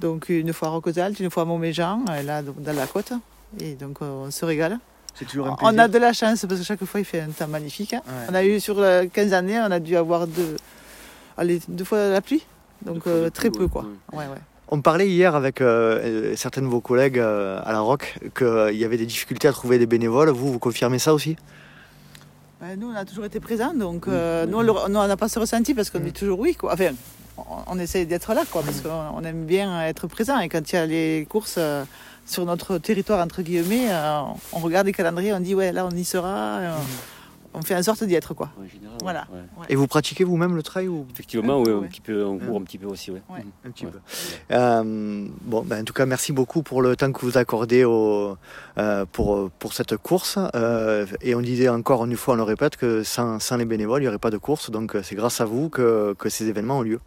Donc, une fois à Rocosalt, une fois à Montméjean, euh, là, dans la côte. Et donc, euh, on se régale. C'est toujours un On a de la chance parce que chaque fois, il fait un temps magnifique. hein. Ouais. On a eu, sur euh, 15 années, on a dû avoir deux, allez, deux fois la pluie. Donc, euh, très peu, quoi. Ouais, ouais. On parlait hier avec euh, certains de vos collègues euh, à la ROC qu'il y avait des difficultés à trouver des bénévoles. Vous, vous confirmez ça aussi? Ben, nous, on a toujours été présents, donc euh, nous, on le- nous, on n'a pas ce ressenti parce qu'on dit toujours oui. Quoi. Enfin, on, on essaie d'être là, quoi, parce qu'on on aime bien être présent. Et quand il y a les courses euh, sur notre territoire, entre guillemets, euh, on regarde les calendriers, on dit ouais, là, on y sera. euh, on fait en sorte d'y être quoi. Voilà. Et vous pratiquez vous-même le trail ou... Effectivement, oui, un petit peu, on court un petit peu aussi. Ouais. Un petit peu. Euh, bon, ben, en tout cas, merci beaucoup pour le temps que vous accordez au, euh, pour, pour cette course. Euh, et on disait encore une fois, on le répète, que sans, sans les bénévoles, il n'y aurait pas de course. Donc c'est grâce à vous que, que ces événements ont lieu.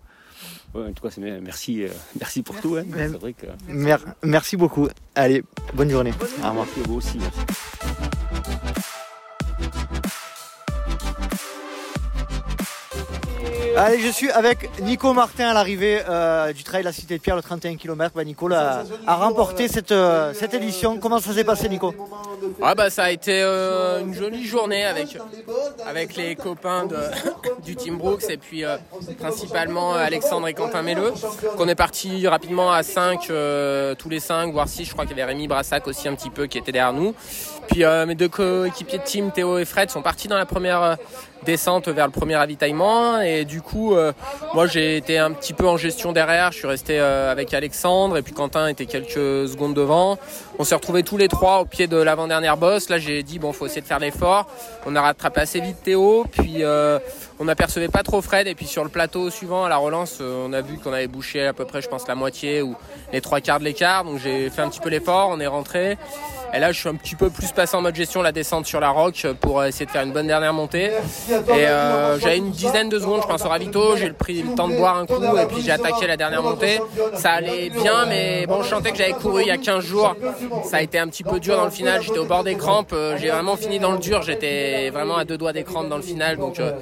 Ouais, en tout cas, merci, euh, merci pour tout. hein. C'est vrai que... Mer- merci beaucoup. Allez, bonne journée. Au revoir. Merci à vous aussi. merci. Allez, je suis avec Nico Martin à l'arrivée euh, du trail de la Cité de Pierre, le 31 km. Bah, Nico a, remporté cette, euh, cette édition. Comment ça s'est passé, Nico? Ah bah ça a été euh, une jolie journée avec, avec les copains du Team Brooks et puis principalement Alexandre et Quentin Melleux qu'on est parti rapidement à 5 tous les 5 voire 6 je crois qu'il y avait Rémi Brassac aussi un petit peu qui était derrière nous puis mes deux coéquipiers de team Théo et Fred sont partis dans la première descente vers le premier ravitaillement. Et du coup euh, moi j'ai été un petit peu en gestion derrière. Je suis resté euh, avec Alexandre et puis Quentin était quelques secondes devant. On s'est retrouvés tous les trois au pied de l'avant-dernière bosse. Là j'ai dit bon faut essayer de faire l'effort. On a rattrapé assez vite Théo. Puis euh, on n'apercevait pas trop Fred et puis sur le plateau suivant à la relance euh, on a vu qu'on avait bouché à peu près je pense la moitié ou les trois quarts de l'écart. Donc j'ai fait un petit peu l'effort on est rentré. Et là je suis un petit peu plus passé en mode gestion la descente sur la rock pour essayer de faire une bonne dernière montée. Et euh, j'avais une dizaine de secondes je pense au ravito. J'ai pris le temps de boire un coup et puis j'ai attaqué la dernière montée. Ça allait bien mais bon je sentais que j'avais couru il y a 15 jours. Ça a été un petit peu dur dans le final. J'étais au bord des crampes euh, j'ai vraiment fini dans le dur. J'étais vraiment à deux doigts des crampes dans le final. Euh,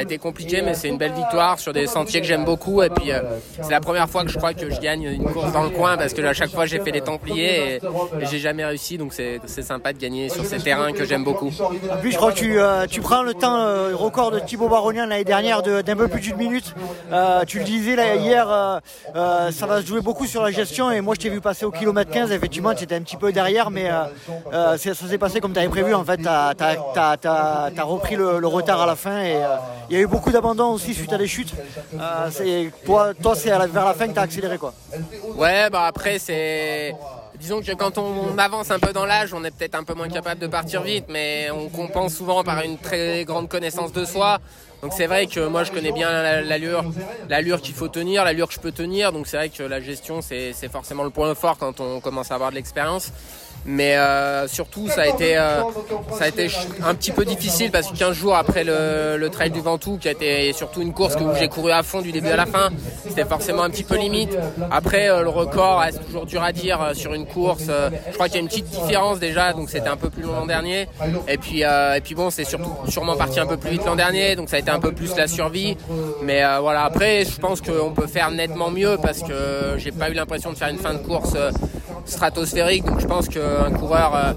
a été compliqué mais c'est une belle victoire sur des sentiers que j'aime beaucoup et puis euh, c'est la première fois que je crois que je gagne une course dans le coin parce que à chaque fois j'ai fait les Templiers et, et j'ai jamais réussi donc c'est c'est sympa de gagner sur ces terrains que j'aime beaucoup En plus, je crois que tu, euh, tu prends le temps euh, record de Thibaut Baronian l'année dernière de- d'un peu plus d'une minute. Euh, tu le disais là, hier, euh, euh, ça va se jouer beaucoup sur la gestion. Et moi, je t'ai vu passer au kilomètre 15. Effectivement, tu étais un petit peu derrière, mais euh, euh, ça s'est passé comme tu avais prévu. En fait, tu as, repris le, le retard à la fin. Et euh, il y a eu beaucoup d'abandon aussi suite à des chutes. Euh, toi, toi c'est vers la fin que tu as accéléré. Quoi. Ouais, bah après, c'est. Disons que quand on avance un peu dans l'âge, on est peut-être un peu moins capable de partir vite, mais on compense souvent par une très grande connaissance de soi. Donc c'est vrai que moi je connais bien la- l'allure, l'allure qu'il faut tenir, l'allure que je peux tenir. Donc c'est vrai que la gestion c'est forcément le point fort quand on commence à avoir de l'expérience. Mais euh, surtout ça a été euh, ça a été un petit peu difficile parce que 15 jours après le, le trail du Ventoux qui a été surtout une course où j'ai couru à fond du début à la fin, c'était forcément un petit peu limite. Après euh, le record reste toujours dur à dire sur une course. Je crois qu'il y a une petite différence déjà donc c'était un peu plus long l'an dernier. Et puis et puis bon c'est surtout sûrement parti un peu plus vite l'an dernier donc ça a été un peu plus la survie. Mais voilà après je pense qu'on peut faire nettement mieux parce que j'ai pas eu l'impression de faire une fin de course stratosphérique donc je pense qu'un coureur euh,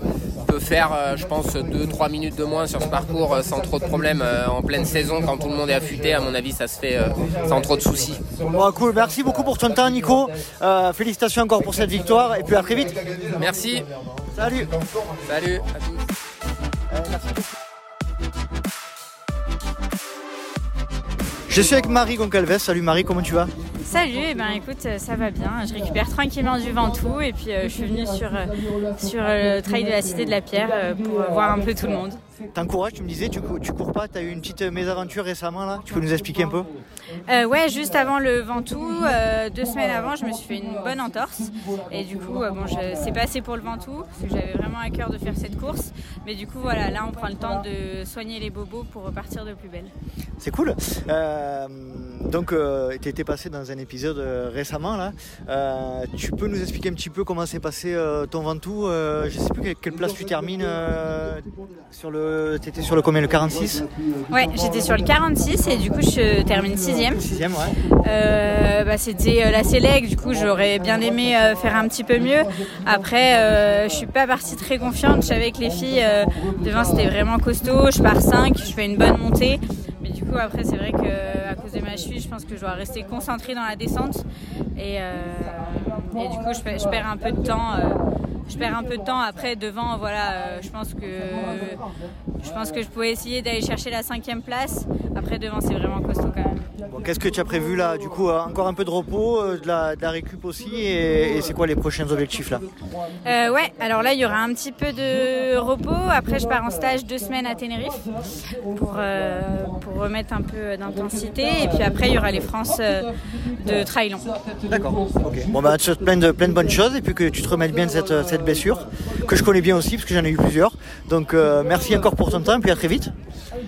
peut faire euh, je pense 2-3 minutes de moins sur ce parcours euh, sans trop de problèmes euh, en pleine saison quand tout le monde est affûté à mon avis ça se fait euh, sans trop de soucis. Bon, cool. Merci beaucoup pour ton temps, Nico. Euh, félicitations encore pour cette victoire. Et puis à très vite. Merci. Salut. Salut à tous. Je suis avec Marie Goncalves. Salut Marie, comment tu vas? Salut, eh ben écoute, euh, ça va bien. Je récupère tranquillement du Ventoux et puis euh, je suis venue sur, euh, le trail de la Cité de la Pierre pour voir un peu tout le monde. T'encourages, tu me disais, tu, cou- tu cours pas, tu as eu une petite euh, mésaventure récemment là? Tu peux nous expliquer un peu? Euh, ouais, juste avant le Ventoux, euh, deux semaines avant, je me suis fait une bonne entorse. Et du coup, euh, bon, c'est passé pour le Ventoux, parce que j'avais vraiment à cœur de faire cette course. Mais du coup, voilà, là, on prend le temps de soigner les bobos pour repartir de plus belle. C'est cool. Donc, tu étais passé dans un épisode récemment là. Tu peux nous expliquer un petit peu comment s'est passé ton Ventoux? Je sais plus quelle, quelle place tu termines sur le. T'étais sur le combien Le 46 Ouais, j'étais sur le 46 et du coup, je termine sixième. Sixième, ouais. Euh, bah, c'était euh, la Sélec, du coup j'aurais bien aimé euh, faire un petit peu mieux. Après, euh, je suis pas partie très confiante. Je savais que les filles euh, devant c'était vraiment costaud. Je pars 5, je fais une bonne montée. Mais du coup, après, c'est vrai que à cause de ma cheville, je pense que je dois rester concentrée dans la descente. Et, euh, et du coup, je perds un peu de temps. Je perds un peu de temps après devant. Voilà, euh, je pense que je pense que je pouvais essayer d'aller chercher la cinquième place. Après, devant, c'est vraiment costaud quand même. Bon, Qu'est-ce que tu as prévu là Du coup, euh, encore un peu de repos, euh, de, la, de la récup aussi, et, et c'est quoi les prochains objectifs là? Euh, ouais, alors là, il y aura un petit peu de repos. Après, je pars en stage deux semaines à Tenerife pour, euh, pour remettre un peu d'intensité. Et puis après, il y aura les France de trail. D'accord. Ok. Bon bah, tu te plein de, plein de bonnes choses et puis que tu te remettes bien de cette, cette blessure, que je connais bien aussi parce que j'en ai eu plusieurs. Donc euh, merci encore pour ton temps et puis à très vite.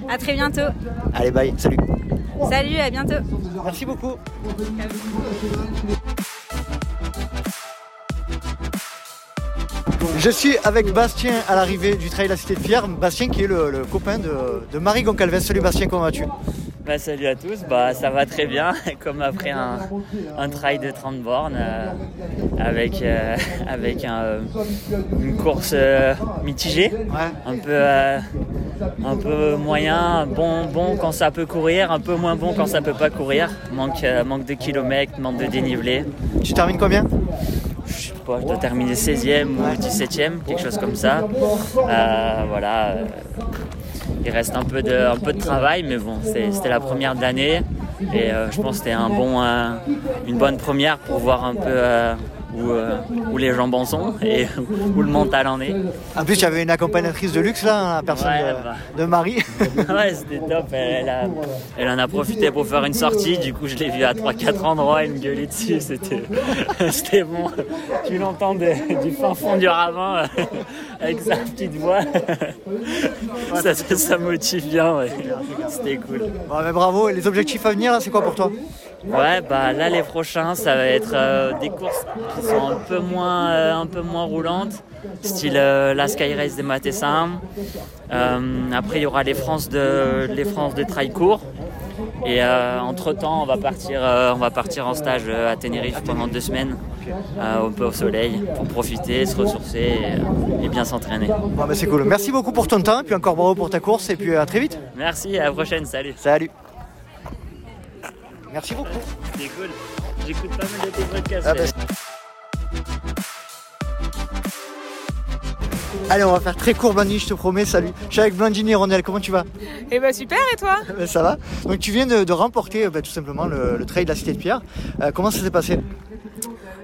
À très bientôt. Allez, bye, salut. Salut, à bientôt. Merci beaucoup. Je suis avec Bastien à l'arrivée du trail La Cité de Pierre. Bastien qui est le, le copain de, de Marie Goncalves. Salut Bastien, comment vas-tu? Bah, salut à tous, bah, ça va très bien, comme après un, un trail de 30 bornes euh, avec, euh, avec un, euh, une course euh, mitigée, un, peu, un peu moyen, bon, bon quand ça peut courir, un peu moins bon quand ça peut pas courir, manque, manque de kilomètres, manque de dénivelé. Tu termines combien? Je sais pas, je dois terminer 16e ou 17e, quelque chose comme ça. Voilà. Il reste un peu de, un peu de travail, mais bon, c'était la première de l'année. Et euh, je pense que c'était un bon, euh, une bonne première pour voir un peu euh, où, euh, où les jambes en sont et où le mental en est. En plus, avait une accompagnatrice de luxe là, la personne Ouais, de, bah. de Marie. ouais, c'était top. Elle, elle a- elle en a profité pour faire une sortie. Du coup, je l'ai vue à 3-4 endroits. Elle me gueulait dessus. C'était, bon. Tu l'entends du fin fond du ravin avec sa petite voix. ça, ça, ça motive bien. ouais. C'était cool. Bon, bravo. Et les objectifs à venir, c'est quoi pour toi? Ouais, bah là les prochains, ça va être euh, des courses qui sont un peu moins, euh, un peu moins roulantes, style euh, la Sky Race des Matessins. Après, il y aura les France de, les France de trail court. Et entre temps, on va partir, on va partir en stage à Tenerife pendant deux semaines, un peu au soleil, pour profiter, se ressourcer et, et bien s'entraîner. Bon, bah, c'est cool. Merci beaucoup pour ton temps, et puis encore bravo pour ta course, et puis à très vite. Merci, à la prochaine, salut. Salut. Merci beaucoup. C'était cool. J'écoute pas mal de tes podcasts. Ah bah, Allez, on va faire très court, Blandine, je te promets. Salut. Je suis avec Blandine et Rondel. Comment tu vas? Et bah super, et toi? Ben, Ça va. Donc, tu viens de, de remporter euh, ben, tout simplement le, le trail de la Cité de Pierre. Euh, comment ça s'est passé?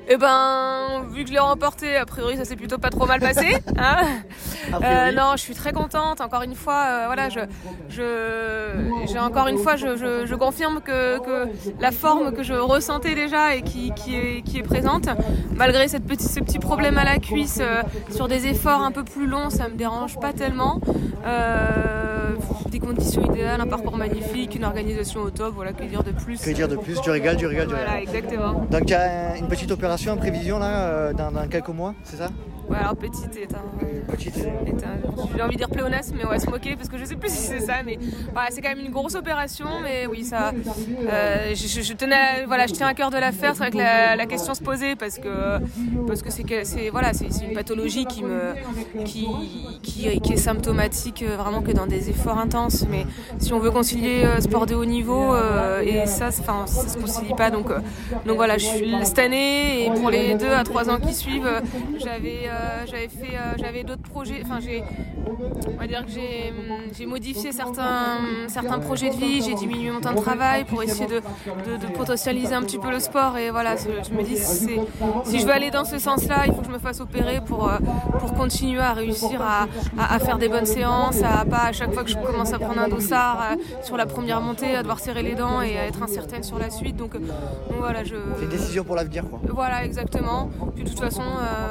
Et ben, vu que je l'ai remporté, a priori ça s'est plutôt pas trop mal passé. hein. Euh, non, je suis très contente. Encore une fois, euh, voilà, je, encore une fois, je, je, je confirme que, que la forme que je ressentais déjà et qui, qui, est, qui est présente, malgré cette ce petit problème à la cuisse, euh, sur des efforts un peu plus longs, ça me dérange pas tellement. Conditions idéales, un parcours magnifique, une organisation au top. Voilà, que dire de plus Que dire de plus Du régal, du régal, du Voilà, régal. exactement. Donc, il y a une petite opération en prévision là, euh, dans, dans quelques mois, c'est ça? Ouais, alors petite est un. Petite est un- J'ai envie de dire pléonasme, mais on va se moquer parce que je sais plus si c'est ça, mais voilà, c'est quand même une grosse opération, mais oui, ça. euh, je, tenais, à- voilà, je tiens à cœur de la faire. C'est vrai que la, la question se posait parce que parce que c'est voilà, c'est une pathologie qui me qui, qui qui est symptomatique euh, vraiment que dans des efforts intenses. Mais si on veut concilier euh, sport de haut niveau euh, et ça, enfin, ça se concilie pas. Donc euh, donc voilà, je suis cette année et pour les deux à trois ans qui suivent, j'avais euh, j'avais fait euh, j'avais d'autres projets. Enfin j'ai on va dire que j'ai hum, j'ai modifié certains certains projets de vie, j'ai diminué mon temps de travail pour essayer de, de, de potentialiser un petit peu le sport et voilà, je me dis si, je veux aller dans ce sens-là, il faut que je me fasse opérer pour euh, pour continuer à réussir à, à, à faire des bonnes séances, à pas à chaque fois que je commence à prendre un dossard sur la première montée, à devoir serrer les dents et à être incertaine sur la suite. Donc, donc voilà, je C'est une décision pour l'avenir, quoi. voilà, exactement. Puis de toute façon,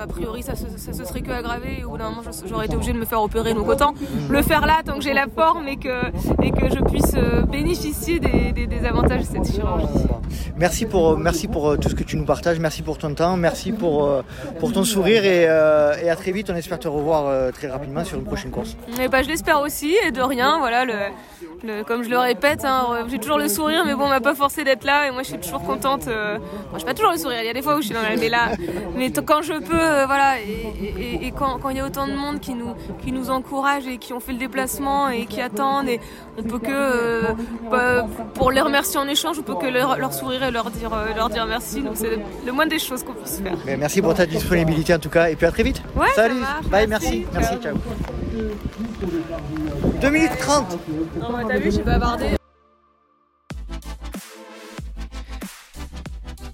a priori, ça, se- ça se serait que aggravé. Et au bout d'un moment, j'aurais été obligée de me faire opérer. Donc autant le faire là, tant que j'ai la forme et que, et que je puisse euh, bénéficier des- des avantages de cette chirurgie. Merci pour, merci pour euh, tout ce que tu nous partages, merci pour ton temps, merci pour, euh, pour ton sourire et, euh, et à très vite. On espère te revoir très rapidement sur une prochaine course. Et bah, je l'espère aussi, et de rien, voilà, le, le- comme je le répète, hein, j'ai toujours le sourire, mais bon, on m'a pas forcé d'être là, et moi je suis toujours contente. euh, bon, j'ai pas toujours le sourire, il y a des fois où je suis dans la, mais là, mais quand je peux, voilà, et, et- quand, il y a autant de monde qui nous, qui nous encourage et qui ont fait le déplacement et qui attendent, et on peut que, bah, pour les remercier en échange, on peut que leur, leur sourire et leur dire, euh, leur dire merci. Donc c'est le moins des choses qu'on puisse faire. Mais merci pour ta disponibilité en tout cas et puis à très vite. Ouais, Salut, bye, merci. merci, ciao. 2 minutes 30 Non, mais t'as vu, j'ai bavardé.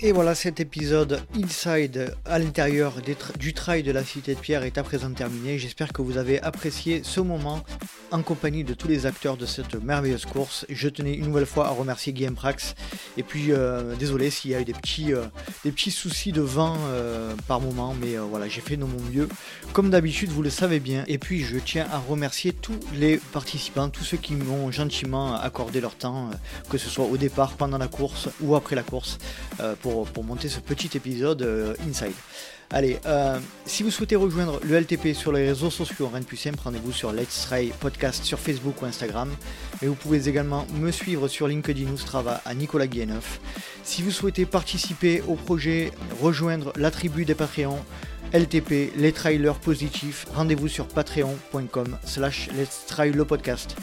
Et voilà, cet épisode Inside à l'intérieur du trail de la Cité de Pierre est à présent terminé. J'espère que vous avez apprécié ce moment en compagnie de tous les acteurs de cette merveilleuse course. Je tenais une nouvelle fois à remercier Guillaume Prax. Et puis, euh, désolé s'il y a eu des petits, euh, soucis de vent euh, par moment, mais voilà, j'ai fait de mon mieux. Comme d'habitude, vous le savez bien. Et puis, je tiens à remercier tous les participants, tous ceux qui m'ont gentiment accordé leur temps, que ce soit au départ, pendant la course ou après la course, pour, monter ce petit épisode Inside. Allez, euh, si vous souhaitez rejoindre le LTP sur les réseaux sociaux, rien de plus rendez-vous sur Let's Try Podcast sur Facebook ou Instagram. Mais vous pouvez également me suivre sur LinkedIn ou Strava à Nicolas Guilleneuf. Si vous souhaitez participer au projet, rejoindre la tribu des Patreons, LTP, les trailers positifs, rendez-vous sur patreon.com slash Let's Try le podcast.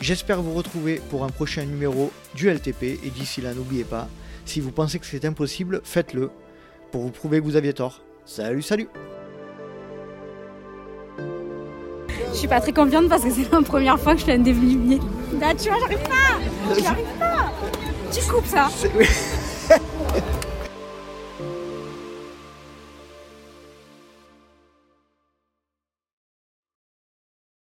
J'espère vous retrouver pour un prochain numéro du LTP et d'ici là n'oubliez pas, si vous pensez que c'est impossible, faites-le pour vous prouver que vous aviez tort. Salut, salut. Je suis pas très confiante parce que c'est la première fois que je fais un développé. Là, tu vois, j'arrive pas. J'arrive pas. Tu coupes ça